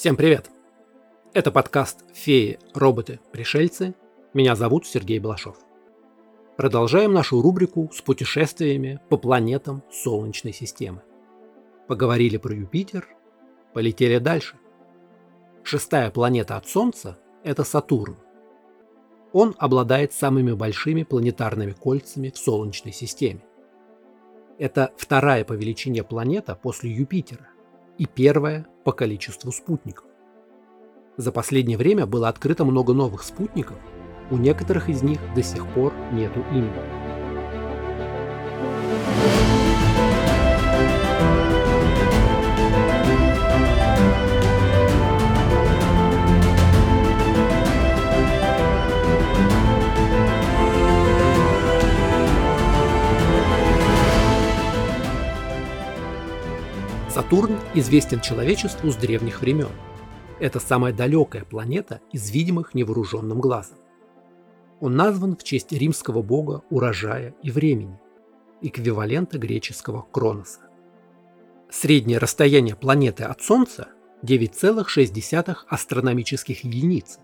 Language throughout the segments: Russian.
Всем привет! Это подкаст «Феи, роботы, пришельцы». Меня зовут Сергей Балашов. Продолжаем нашу рубрику с путешествиями по планетам Солнечной системы. Поговорили про Юпитер, полетели дальше. Шестая планета от Солнца – это Сатурн. Он обладает самыми большими планетарными кольцами в Солнечной системе. Это вторая по величине планета после Юпитера и первая по количеству спутников. За последнее время было открыто много новых спутников, у некоторых из них до сих пор нету имени. Сатурн известен человечеству с древних времен. Это самая далекая планета из видимых невооруженным глазом. Он назван в честь римского бога урожая и времени, эквивалента греческого Кроноса. Среднее расстояние планеты от Солнца 9,6 астрономических единиц,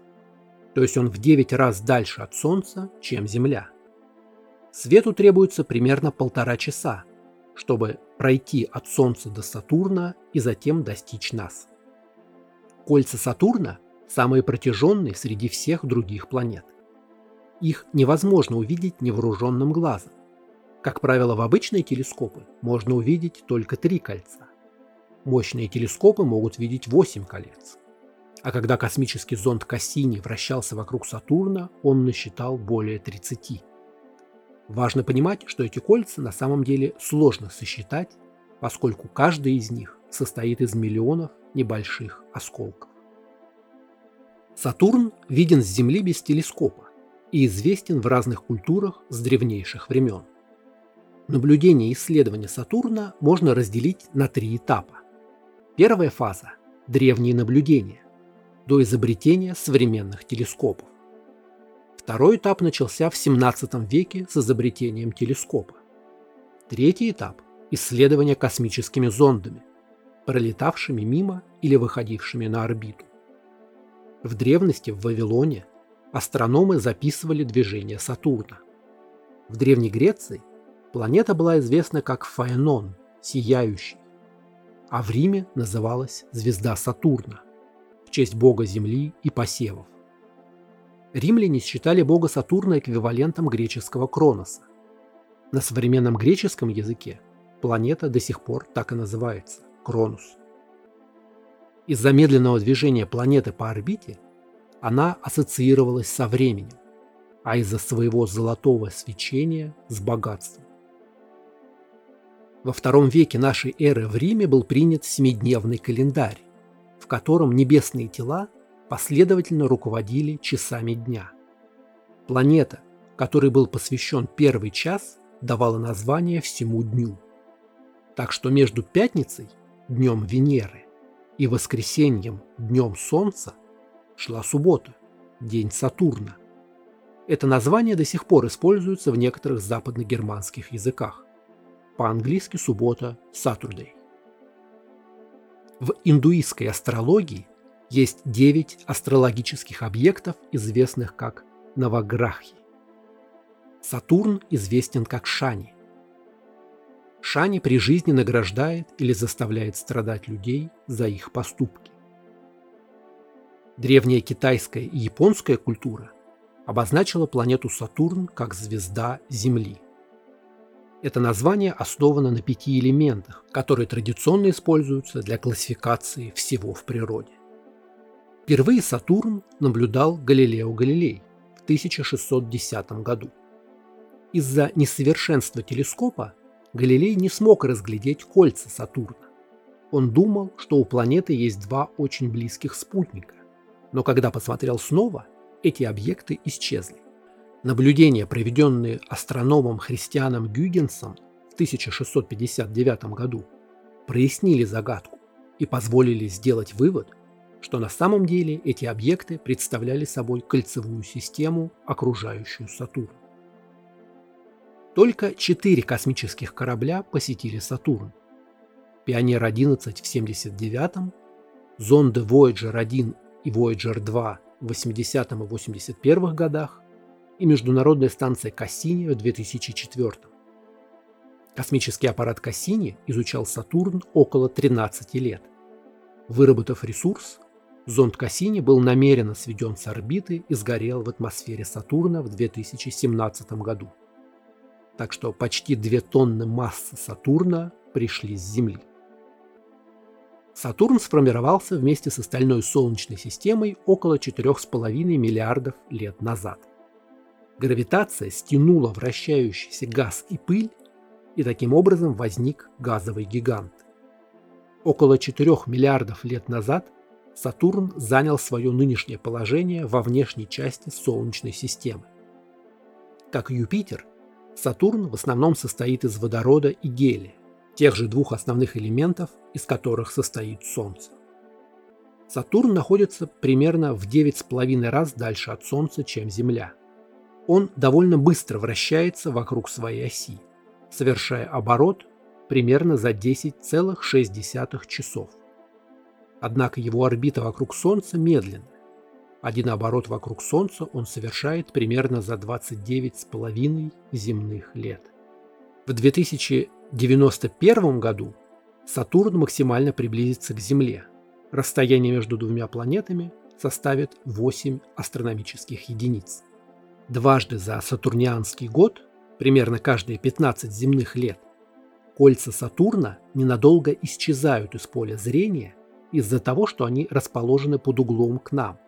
то есть он в 9 раз дальше от Солнца, чем Земля. Свету требуется примерно полтора часа, чтобы пройти от Солнца до Сатурна и затем достичь нас. Кольца Сатурна самые протяженные среди всех других планет. Их невозможно увидеть невооруженным глазом. Как правило, в обычные телескопы можно увидеть только три кольца. Мощные телескопы могут видеть 8 колец. А когда космический зонд Кассини вращался вокруг Сатурна, он насчитал более 30. Важно понимать, что эти кольца на самом деле сложно сосчитать, поскольку каждый из них состоит из миллионов небольших осколков. Сатурн виден с Земли без телескопа и известен в разных культурах с древнейших времен. Наблюдение и исследование Сатурна можно разделить на три этапа. Первая фаза – древние наблюдения, до изобретения современных телескопов. Второй этап начался в 17 веке с изобретением телескопа. Третий этап – исследование космическими зондами, пролетавшими мимо или выходившими на орбиту. В древности в Вавилоне астрономы записывали движение Сатурна. В Древней Греции планета была известна как Фаэнон, сияющий, а в Риме называлась звезда Сатурна в честь бога Земли и посевов. Римляне считали бога Сатурна эквивалентом греческого Кроноса. На современном греческом языке планета до сих пор так и называется – Кронус. Из-за медленного движения планеты по орбите она ассоциировалась со временем, а из-за своего золотого свечения – с богатством. Во втором веке нашей эры в Риме был принят семидневный календарь, в котором небесные тела последовательно руководили часами дня. Планета, которой был посвящен первый час, давала название всему дню. Так что между пятницей, днем Венеры, и воскресеньем, днем Солнца, шла суббота, день Сатурна. Это название до сих пор используется в некоторых западногерманских языках. По-английски суббота – Saturday. В индуистской астрологии есть 9 астрологических объектов, известных как Наваграхи. Сатурн известен как Шани. Шани при жизни награждает или заставляет страдать людей за их поступки. Древняя китайская и японская культура обозначила планету Сатурн как звезда Земли. Это название основано на пяти элементах, которые традиционно используются для классификации всего в природе. Впервые Сатурн наблюдал Галилео Галилей в 1610 году. Из-за несовершенства телескопа Галилей не смог разглядеть кольца Сатурна. Он думал, что у планеты есть два очень близких спутника, но когда посмотрел снова, эти объекты исчезли. Наблюдения, проведенные астрономом Христианом Гюгенсом в 1659 году, прояснили загадку и позволили сделать вывод, что на самом деле эти объекты представляли собой кольцевую систему, окружающую Сатурн. Только четыре космических корабля посетили Сатурн. Пионер-11 в 79-м, зонды Voyager 1 и Voyager 2 в 80 и 81 годах и международная станция Кассини в 2004. Космический аппарат Кассини изучал Сатурн около 13 лет. Выработав ресурс, зонд Кассини был намеренно сведен с орбиты и сгорел в атмосфере Сатурна в 2017 году. Так что почти 2 тонны массы Сатурна пришли с Земли. Сатурн сформировался вместе с остальной Солнечной системой около 4,5 миллиардов лет назад. Гравитация стянула вращающийся газ и пыль, и таким образом возник газовый гигант. Около 4 миллиардов лет назад Сатурн занял свое нынешнее положение во внешней части Солнечной системы. Как Юпитер, Сатурн в основном состоит из водорода и гелия, тех же двух основных элементов, из которых состоит Солнце. Сатурн находится примерно в 9,5 раз дальше от Солнца, чем Земля. Он довольно быстро вращается вокруг своей оси, совершая оборот примерно за 10,6 часов. Однако его орбита вокруг Солнца медленна. Один оборот вокруг Солнца он совершает примерно за 29,5 земных лет. В 2000 1991 году Сатурн максимально приблизится к Земле. Расстояние между двумя планетами составит 8 астрономических единиц. Дважды за сатурнианский год, примерно каждые 15 земных лет, кольца Сатурна ненадолго исчезают из поля зрения из-за того, что они расположены под углом к нам.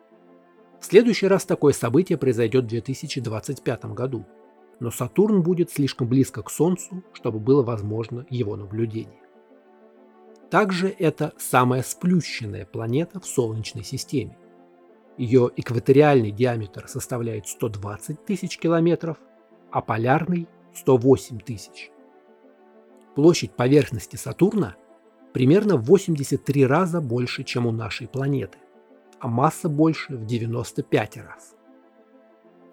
В следующий раз такое событие произойдет в 2025 году – но Сатурн будет слишком близко к Солнцу, чтобы было возможно его наблюдение. Также это самая сплющенная планета в Солнечной системе. Ее экваториальный диаметр составляет 120 тысяч километров, а полярный – 108 тысяч. Площадь поверхности Сатурна примерно в 83 раза больше, чем у нашей планеты, а масса больше в 95 раз.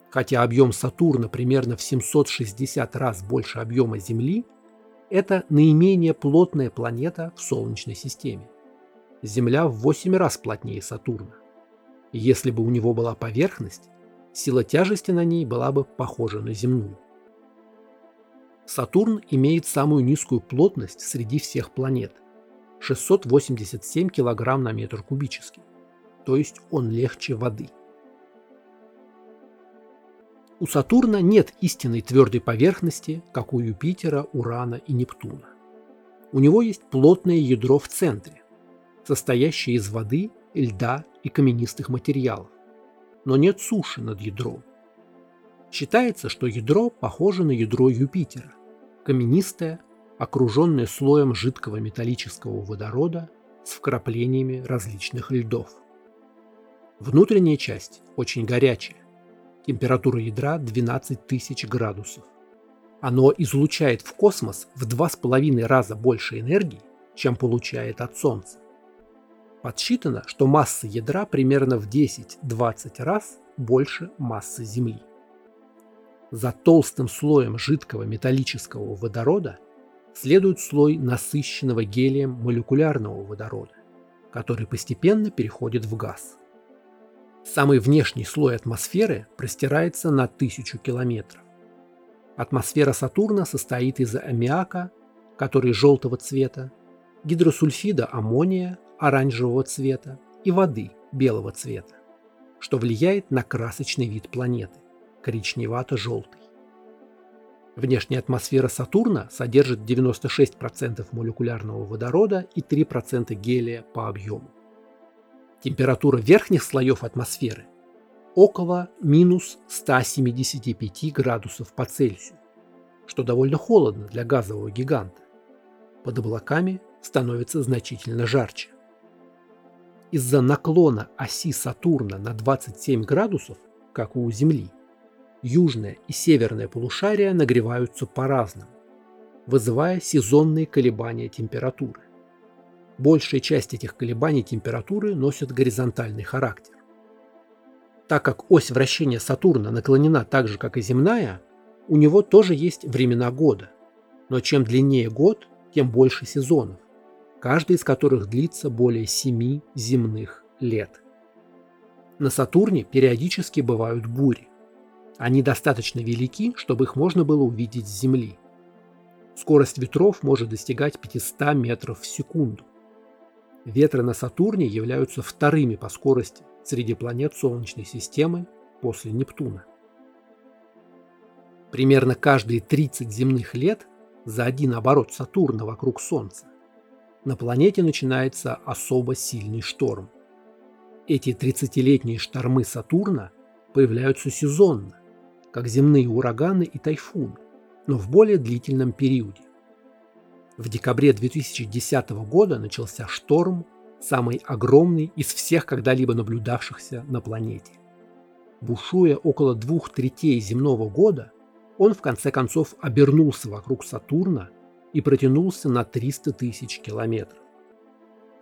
Хотя объем Сатурна примерно в 760 раз больше объема Земли, это наименее плотная планета в Солнечной системе. Земля в 8 раз плотнее Сатурна. если бы у него была поверхность, сила тяжести на ней была бы похожа на земную. Сатурн имеет самую низкую плотность среди всех планет – 687 кг на метр кубический, то есть он легче воды – у Сатурна нет истинной твердой поверхности, как у Юпитера, Урана и Нептуна. У него есть плотное ядро в центре, состоящее из воды, льда и каменистых материалов, но нет суши над ядром. Считается, что ядро похоже на ядро Юпитера, каменистое, окруженное слоем жидкого металлического водорода с вкраплениями различных льдов. Внутренняя часть очень горячая, Температура ядра 12 тысяч градусов. Оно излучает в космос в 2,5 раза больше энергии, чем получает от Солнца. Подсчитано, что масса ядра примерно в 10-20 раз больше массы Земли. За толстым слоем жидкого металлического водорода следует слой насыщенного гелием молекулярного водорода, который постепенно переходит в газ. Самый внешний слой атмосферы простирается на тысячу километров. Атмосфера Сатурна состоит из аммиака, который желтого цвета, гидросульфида аммония оранжевого цвета и воды белого цвета, что влияет на красочный вид планеты – коричневато-желтый. Внешняя атмосфера Сатурна содержит 96% молекулярного водорода и 3% гелия по объему. Температура верхних слоев атмосферы около минус 175 градусов по Цельсию, что довольно холодно для газового гиганта. Под облаками становится значительно жарче. Из-за наклона оси Сатурна на 27 градусов, как у Земли, южное и северное полушария нагреваются по-разному, вызывая сезонные колебания температуры. Большая часть этих колебаний температуры носит горизонтальный характер. Так как ось вращения Сатурна наклонена так же, как и земная, у него тоже есть времена года. Но чем длиннее год, тем больше сезонов, каждый из которых длится более 7 земных лет. На Сатурне периодически бывают бури. Они достаточно велики, чтобы их можно было увидеть с Земли. Скорость ветров может достигать 500 метров в секунду. Ветры на Сатурне являются вторыми по скорости среди планет Солнечной системы после Нептуна. Примерно каждые 30 земных лет за один оборот Сатурна вокруг Солнца на планете начинается особо сильный шторм. Эти 30-летние штормы Сатурна появляются сезонно, как земные ураганы и тайфуны, но в более длительном периоде. В декабре 2010 года начался шторм, самый огромный из всех когда-либо наблюдавшихся на планете. Бушуя около двух третей земного года, он в конце концов обернулся вокруг Сатурна и протянулся на 300 тысяч километров.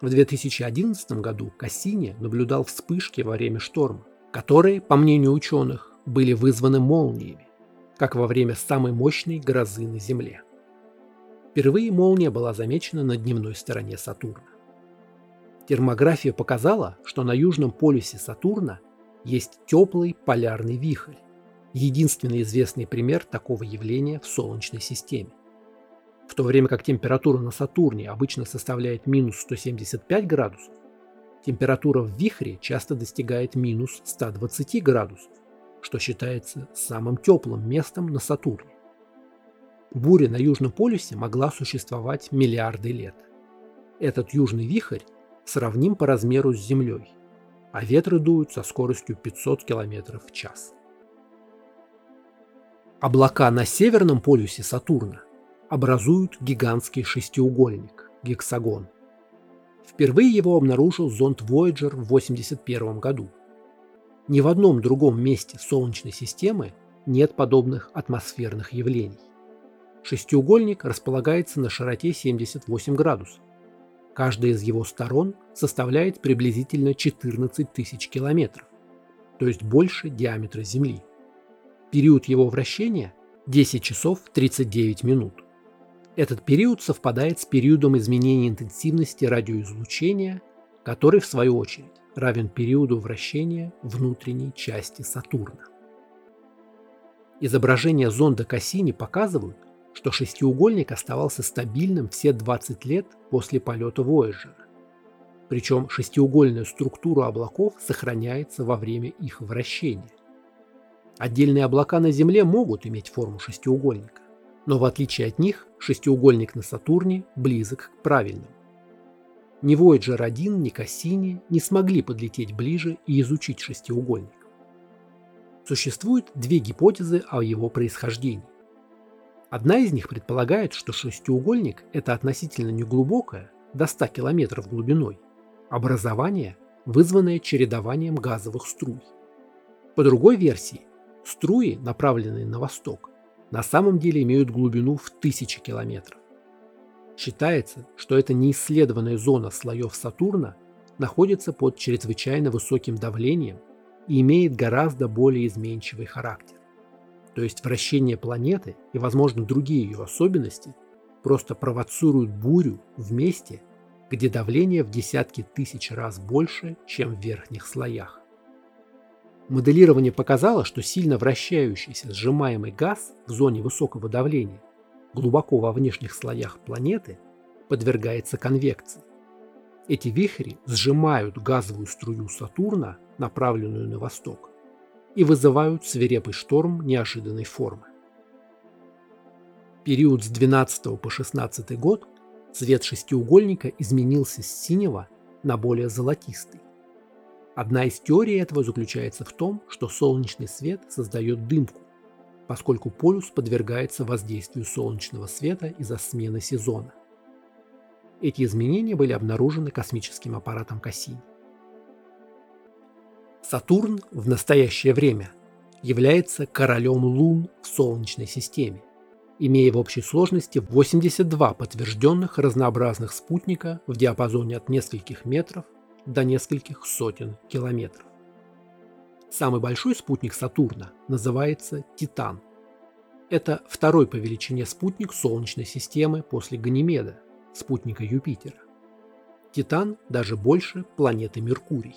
В 2011 году Кассини наблюдал вспышки во время шторма, которые, по мнению ученых, были вызваны молниями, как во время самой мощной грозы на Земле. Впервые молния была замечена на дневной стороне Сатурна. Термография показала, что на южном полюсе Сатурна есть теплый полярный вихрь, единственный известный пример такого явления в Солнечной системе. В то время как температура на Сатурне обычно составляет минус 175 градусов, температура в вихре часто достигает минус 120 градусов, что считается самым теплым местом на Сатурне. Буря на Южном полюсе могла существовать миллиарды лет. Этот южный вихрь сравним по размеру с Землей, а ветры дуют со скоростью 500 км в час. Облака на северном полюсе Сатурна образуют гигантский шестиугольник – гексагон. Впервые его обнаружил зонд Voyager в 1981 году. Ни в одном другом месте Солнечной системы нет подобных атмосферных явлений. Шестиугольник располагается на широте 78 градусов. Каждая из его сторон составляет приблизительно 14 тысяч километров, то есть больше диаметра Земли. Период его вращения – 10 часов 39 минут. Этот период совпадает с периодом изменения интенсивности радиоизлучения, который, в свою очередь, равен периоду вращения внутренней части Сатурна. Изображения зонда Кассини показывают, что шестиугольник оставался стабильным все 20 лет после полета Voyager. Причем шестиугольная структура облаков сохраняется во время их вращения. Отдельные облака на Земле могут иметь форму шестиугольника, но в отличие от них шестиугольник на Сатурне близок к правильному. Ни Voyager 1, ни Кассини не смогли подлететь ближе и изучить шестиугольник. Существует две гипотезы о его происхождении. Одна из них предполагает, что шестиугольник – это относительно неглубокое, до 100 км глубиной, образование, вызванное чередованием газовых струй. По другой версии, Струи, направленные на восток, на самом деле имеют глубину в тысячи километров. Считается, что эта неисследованная зона слоев Сатурна находится под чрезвычайно высоким давлением и имеет гораздо более изменчивый характер. То есть вращение планеты и, возможно, другие ее особенности просто провоцируют бурю в месте, где давление в десятки тысяч раз больше, чем в верхних слоях. Моделирование показало, что сильно вращающийся сжимаемый газ в зоне высокого давления глубоко во внешних слоях планеты подвергается конвекции. Эти вихри сжимают газовую струю Сатурна, направленную на восток, и вызывают свирепый шторм неожиданной формы. Период с 12 по 16 год цвет шестиугольника изменился с синего на более золотистый. Одна из теорий этого заключается в том, что солнечный свет создает дымку, поскольку полюс подвергается воздействию солнечного света из-за смены сезона. Эти изменения были обнаружены космическим аппаратом Кассини. Сатурн в настоящее время является королем лун в Солнечной системе, имея в общей сложности 82 подтвержденных разнообразных спутника в диапазоне от нескольких метров до нескольких сотен километров. Самый большой спутник Сатурна называется Титан. Это второй по величине спутник Солнечной системы после Ганимеда, спутника Юпитера. Титан даже больше планеты Меркурий.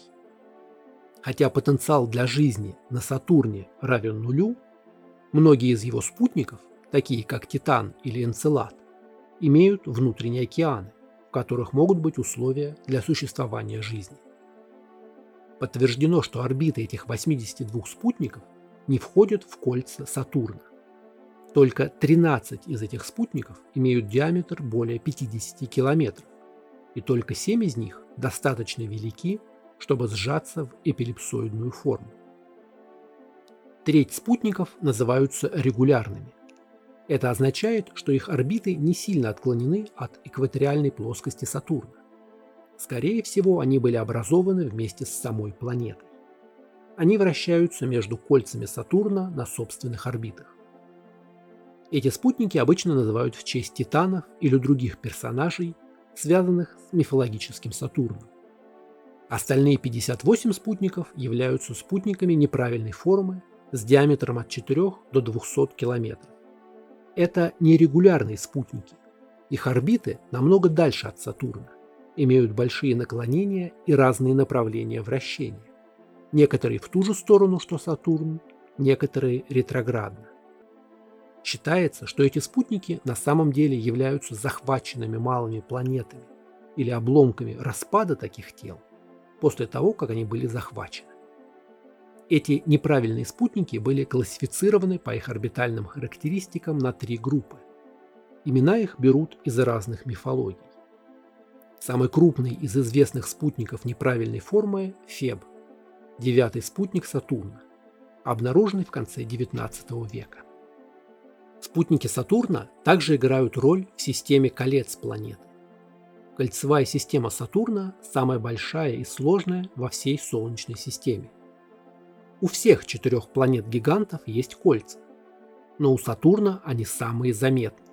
Хотя потенциал для жизни на Сатурне равен нулю, многие из его спутников, такие как Титан или Энцелад, имеют внутренние океаны, в которых могут быть условия для существования жизни. Подтверждено, что орбиты этих 82 спутников не входят в кольца Сатурна. Только 13 из этих спутников имеют диаметр более 50 километров, и только 7 из них достаточно велики, чтобы сжаться в эпилипсоидную форму. Треть спутников называются регулярными. Это означает, что их орбиты не сильно отклонены от экваториальной плоскости Сатурна. Скорее всего, они были образованы вместе с самой планетой. Они вращаются между кольцами Сатурна на собственных орбитах. Эти спутники обычно называют в честь титанов или других персонажей, связанных с мифологическим Сатурном. Остальные 58 спутников являются спутниками неправильной формы с диаметром от 4 до 200 километров. Это нерегулярные спутники. Их орбиты намного дальше от Сатурна, имеют большие наклонения и разные направления вращения. Некоторые в ту же сторону, что Сатурн, некоторые ретроградно. Считается, что эти спутники на самом деле являются захваченными малыми планетами или обломками распада таких тел после того, как они были захвачены. Эти неправильные спутники были классифицированы по их орбитальным характеристикам на три группы. Имена их берут из разных мифологий. Самый крупный из известных спутников неправильной формы – Феб, девятый спутник Сатурна, обнаруженный в конце XIX века. Спутники Сатурна также играют роль в системе колец планеты. Кольцевая система Сатурна самая большая и сложная во всей Солнечной системе. У всех четырех планет-гигантов есть кольца, но у Сатурна они самые заметные.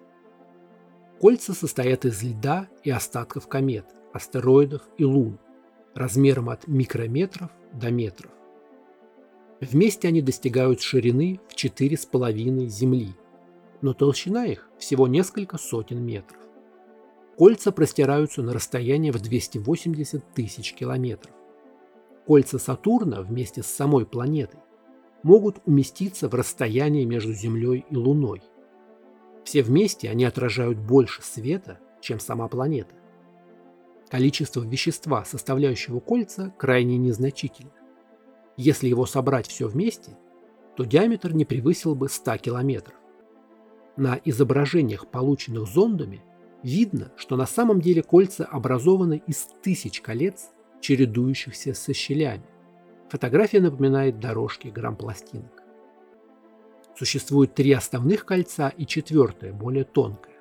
Кольца состоят из льда и остатков комет, астероидов и лун, размером от микрометров до метров. Вместе они достигают ширины в 4,5 Земли, но толщина их всего несколько сотен метров. Кольца простираются на расстояние в 280 тысяч километров. Кольца Сатурна вместе с самой планетой могут уместиться в расстоянии между Землей и Луной – все вместе они отражают больше света, чем сама планета. Количество вещества, составляющего кольца, крайне незначительно. Если его собрать все вместе, то диаметр не превысил бы 100 километров. На изображениях, полученных зондами, видно, что на самом деле кольца образованы из тысяч колец, чередующихся со щелями. Фотография напоминает дорожки грампластинок. Существует три основных кольца и четвертое, более тонкое.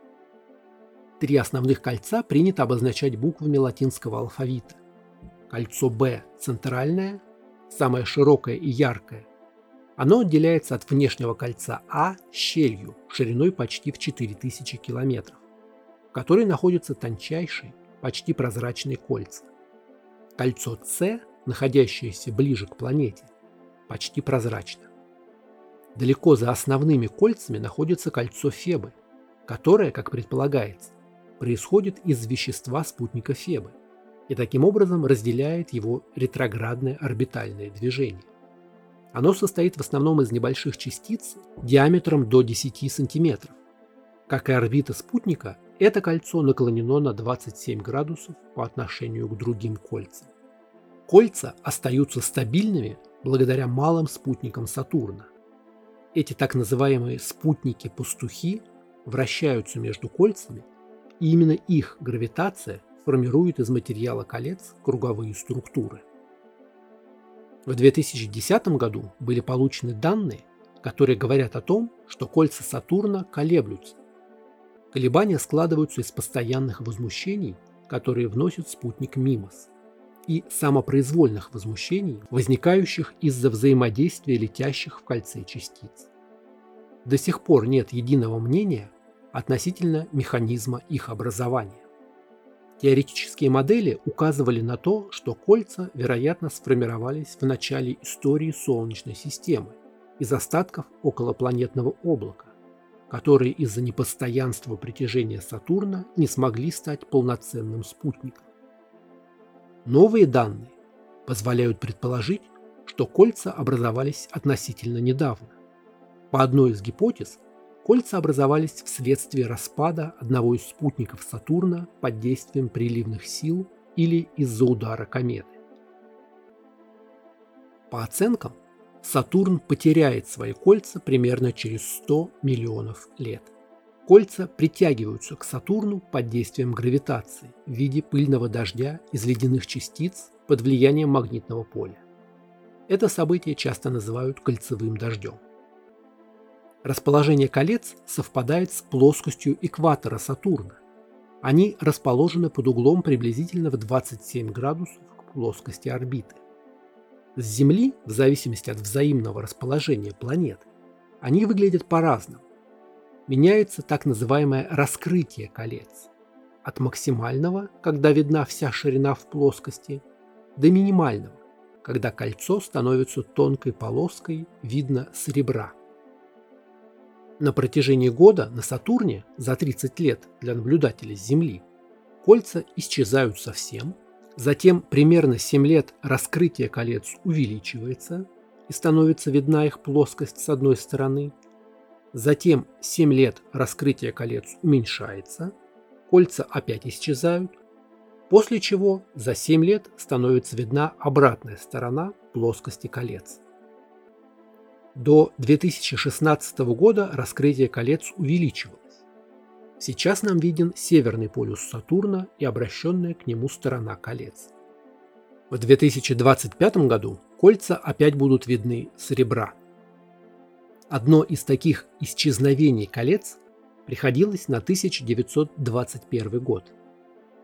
Три основных кольца принято обозначать буквами латинского алфавита. Кольцо Б центральное, самое широкое и яркое. Оно отделяется от внешнего кольца А щелью шириной почти в 4000 километров, в которой находятся тончайшие, почти прозрачные кольца. Кольцо С, находящееся ближе к планете, почти прозрачно. Далеко за основными кольцами находится кольцо Фебы, которое, как предполагается, происходит из вещества спутника Фебы и таким образом разделяет его ретроградное орбитальное движение. Оно состоит в основном из небольших частиц диаметром до 10 см. Как и орбита спутника, это кольцо наклонено на 27 градусов по отношению к другим кольцам. Кольца остаются стабильными благодаря малым спутникам Сатурна, эти так называемые спутники-пастухи вращаются между кольцами, и именно их гравитация формирует из материала колец круговые структуры. В 2010 году были получены данные, которые говорят о том, что кольца Сатурна колеблются. Колебания складываются из постоянных возмущений, которые вносит спутник Мимос и самопроизвольных возмущений, возникающих из-за взаимодействия летящих в кольце частиц. До сих пор нет единого мнения относительно механизма их образования. Теоретические модели указывали на то, что кольца, вероятно, сформировались в начале истории Солнечной системы из остатков околопланетного облака, которые из-за непостоянства притяжения Сатурна не смогли стать полноценным спутником. Новые данные позволяют предположить, что кольца образовались относительно недавно. По одной из гипотез, кольца образовались вследствие распада одного из спутников Сатурна под действием приливных сил или из-за удара кометы. По оценкам, Сатурн потеряет свои кольца примерно через 100 миллионов лет. Кольца притягиваются к Сатурну под действием гравитации в виде пыльного дождя из ледяных частиц под влиянием магнитного поля. Это событие часто называют кольцевым дождем. Расположение колец совпадает с плоскостью экватора Сатурна. Они расположены под углом приблизительно в 27 градусов к плоскости орбиты. С Земли, в зависимости от взаимного расположения планет, они выглядят по-разному. Меняется так называемое раскрытие колец. От максимального, когда видна вся ширина в плоскости, до минимального, когда кольцо становится тонкой полоской, видно с ребра. На протяжении года на Сатурне за 30 лет для наблюдателя с Земли кольца исчезают совсем, Затем примерно 7 лет раскрытие колец увеличивается и становится видна их плоскость с одной стороны. Затем 7 лет раскрытие колец уменьшается, кольца опять исчезают, после чего за 7 лет становится видна обратная сторона плоскости колец. До 2016 года раскрытие колец увеличивалось. Сейчас нам виден северный полюс Сатурна и обращенная к нему сторона колец. В 2025 году кольца опять будут видны с ребра. Одно из таких исчезновений колец приходилось на 1921 год.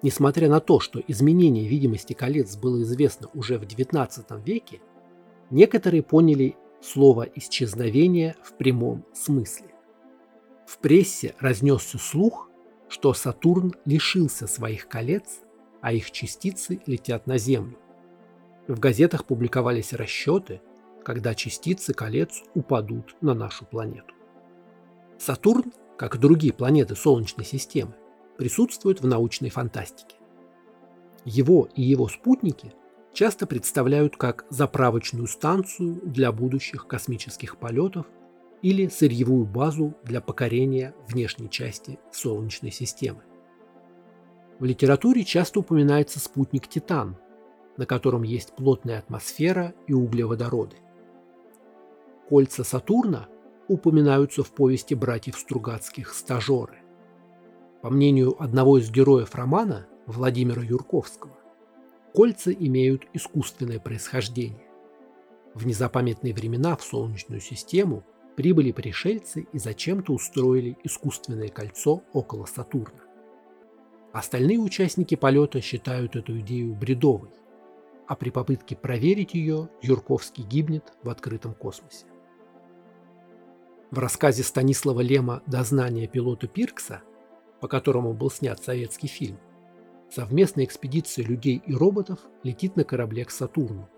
Несмотря на то, что изменение видимости колец было известно уже в XIX веке, некоторые поняли слово «исчезновение» в прямом смысле. В прессе разнесся слух, что Сатурн лишился своих колец, а их частицы летят на Землю. В газетах публиковались расчеты, когда частицы колец упадут на нашу планету. Сатурн, как и другие планеты Солнечной системы, присутствует в научной фантастике. Его и его спутники часто представляют как заправочную станцию для будущих космических полетов или сырьевую базу для покорения внешней части Солнечной системы. В литературе часто упоминается спутник Титан, на котором есть плотная атмосфера и углеводороды. Кольца Сатурна упоминаются в повести братьев Стругацких «Стажеры». По мнению одного из героев романа, Владимира Юрковского, кольца имеют искусственное происхождение. В незапамятные времена в Солнечную систему – прибыли пришельцы и зачем-то устроили искусственное кольцо около Сатурна. Остальные участники полета считают эту идею бредовой, а при попытке проверить ее Юрковский гибнет в открытом космосе. В рассказе Станислава Лема «Дознание пилота Пиркса», по которому был снят советский фильм, совместная экспедиция людей и роботов летит на корабле к Сатурну.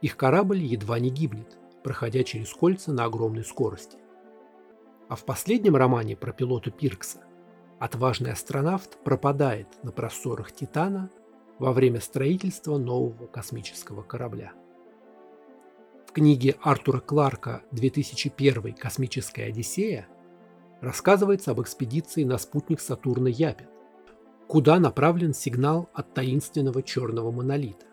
Их корабль едва не гибнет, проходя через кольца на огромной скорости. А в последнем романе про пилота Пиркса отважный астронавт пропадает на просторах Титана во время строительства нового космического корабля. В книге Артура Кларка «2001. Космическая Одиссея» рассказывается об экспедиции на спутник Сатурна Япет, куда направлен сигнал от таинственного черного монолита,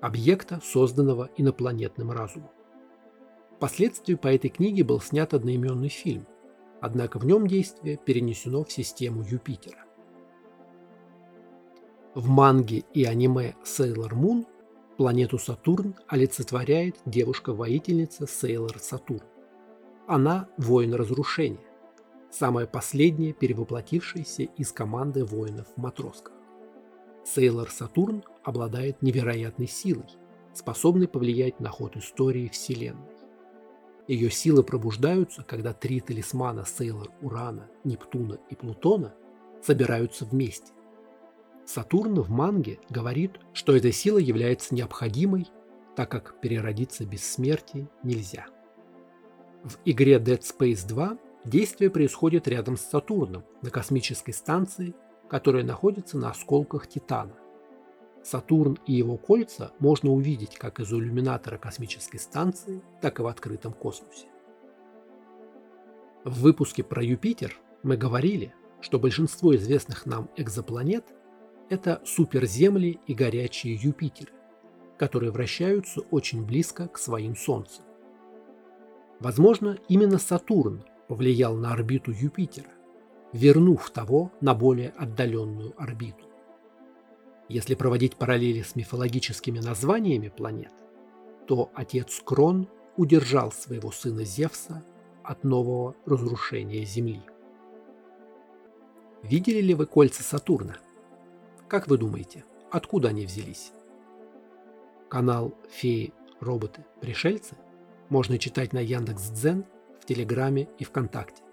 объекта, созданного инопланетным разумом. Впоследствии по этой книге был снят одноименный фильм, однако в нем действие перенесено в систему Юпитера. В манге и аниме Sailor Moon планету Сатурн олицетворяет девушка-воительница Сейлор Сатурн. Она – воин разрушения, самая последняя перевоплотившаяся из команды воинов в матросках. Сейлор Сатурн обладает невероятной силой, способной повлиять на ход истории Вселенной. Ее силы пробуждаются, когда три талисмана Сейлор Урана, Нептуна и Плутона собираются вместе. Сатурн в манге говорит, что эта сила является необходимой, так как переродиться без смерти нельзя. В игре Dead Space 2 действие происходит рядом с Сатурном на космической станции, которая находится на осколках Титана. Сатурн и его кольца можно увидеть как из иллюминатора космической станции, так и в открытом космосе. В выпуске про Юпитер мы говорили, что большинство известных нам экзопланет – это суперземли и горячие Юпитеры, которые вращаются очень близко к своим Солнцам. Возможно, именно Сатурн повлиял на орбиту Юпитера, вернув того на более отдаленную орбиту. Если проводить параллели с мифологическими названиями планет, то отец Крон удержал своего сына Зевса от нового разрушения Земли. Видели ли вы кольца Сатурна? Как вы думаете, откуда они взялись? Канал «Феи, роботы, пришельцы» можно читать на Яндекс.Дзен, в Телеграме и ВКонтакте.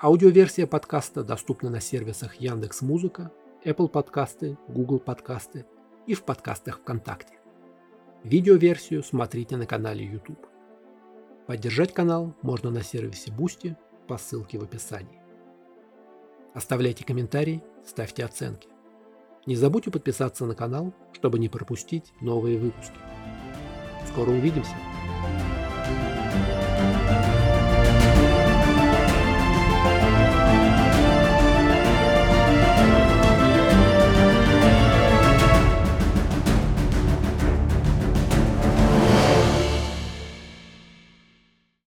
Аудиоверсия подкаста доступна на сервисах Яндекс Музыка, Apple подкасты, Google подкасты и в подкастах ВКонтакте. Видеоверсию смотрите на канале YouTube. Поддержать канал можно на сервисе Boosty по ссылке в описании. Оставляйте комментарии, ставьте оценки. Не забудьте подписаться на канал, чтобы не пропустить новые выпуски. Скоро увидимся!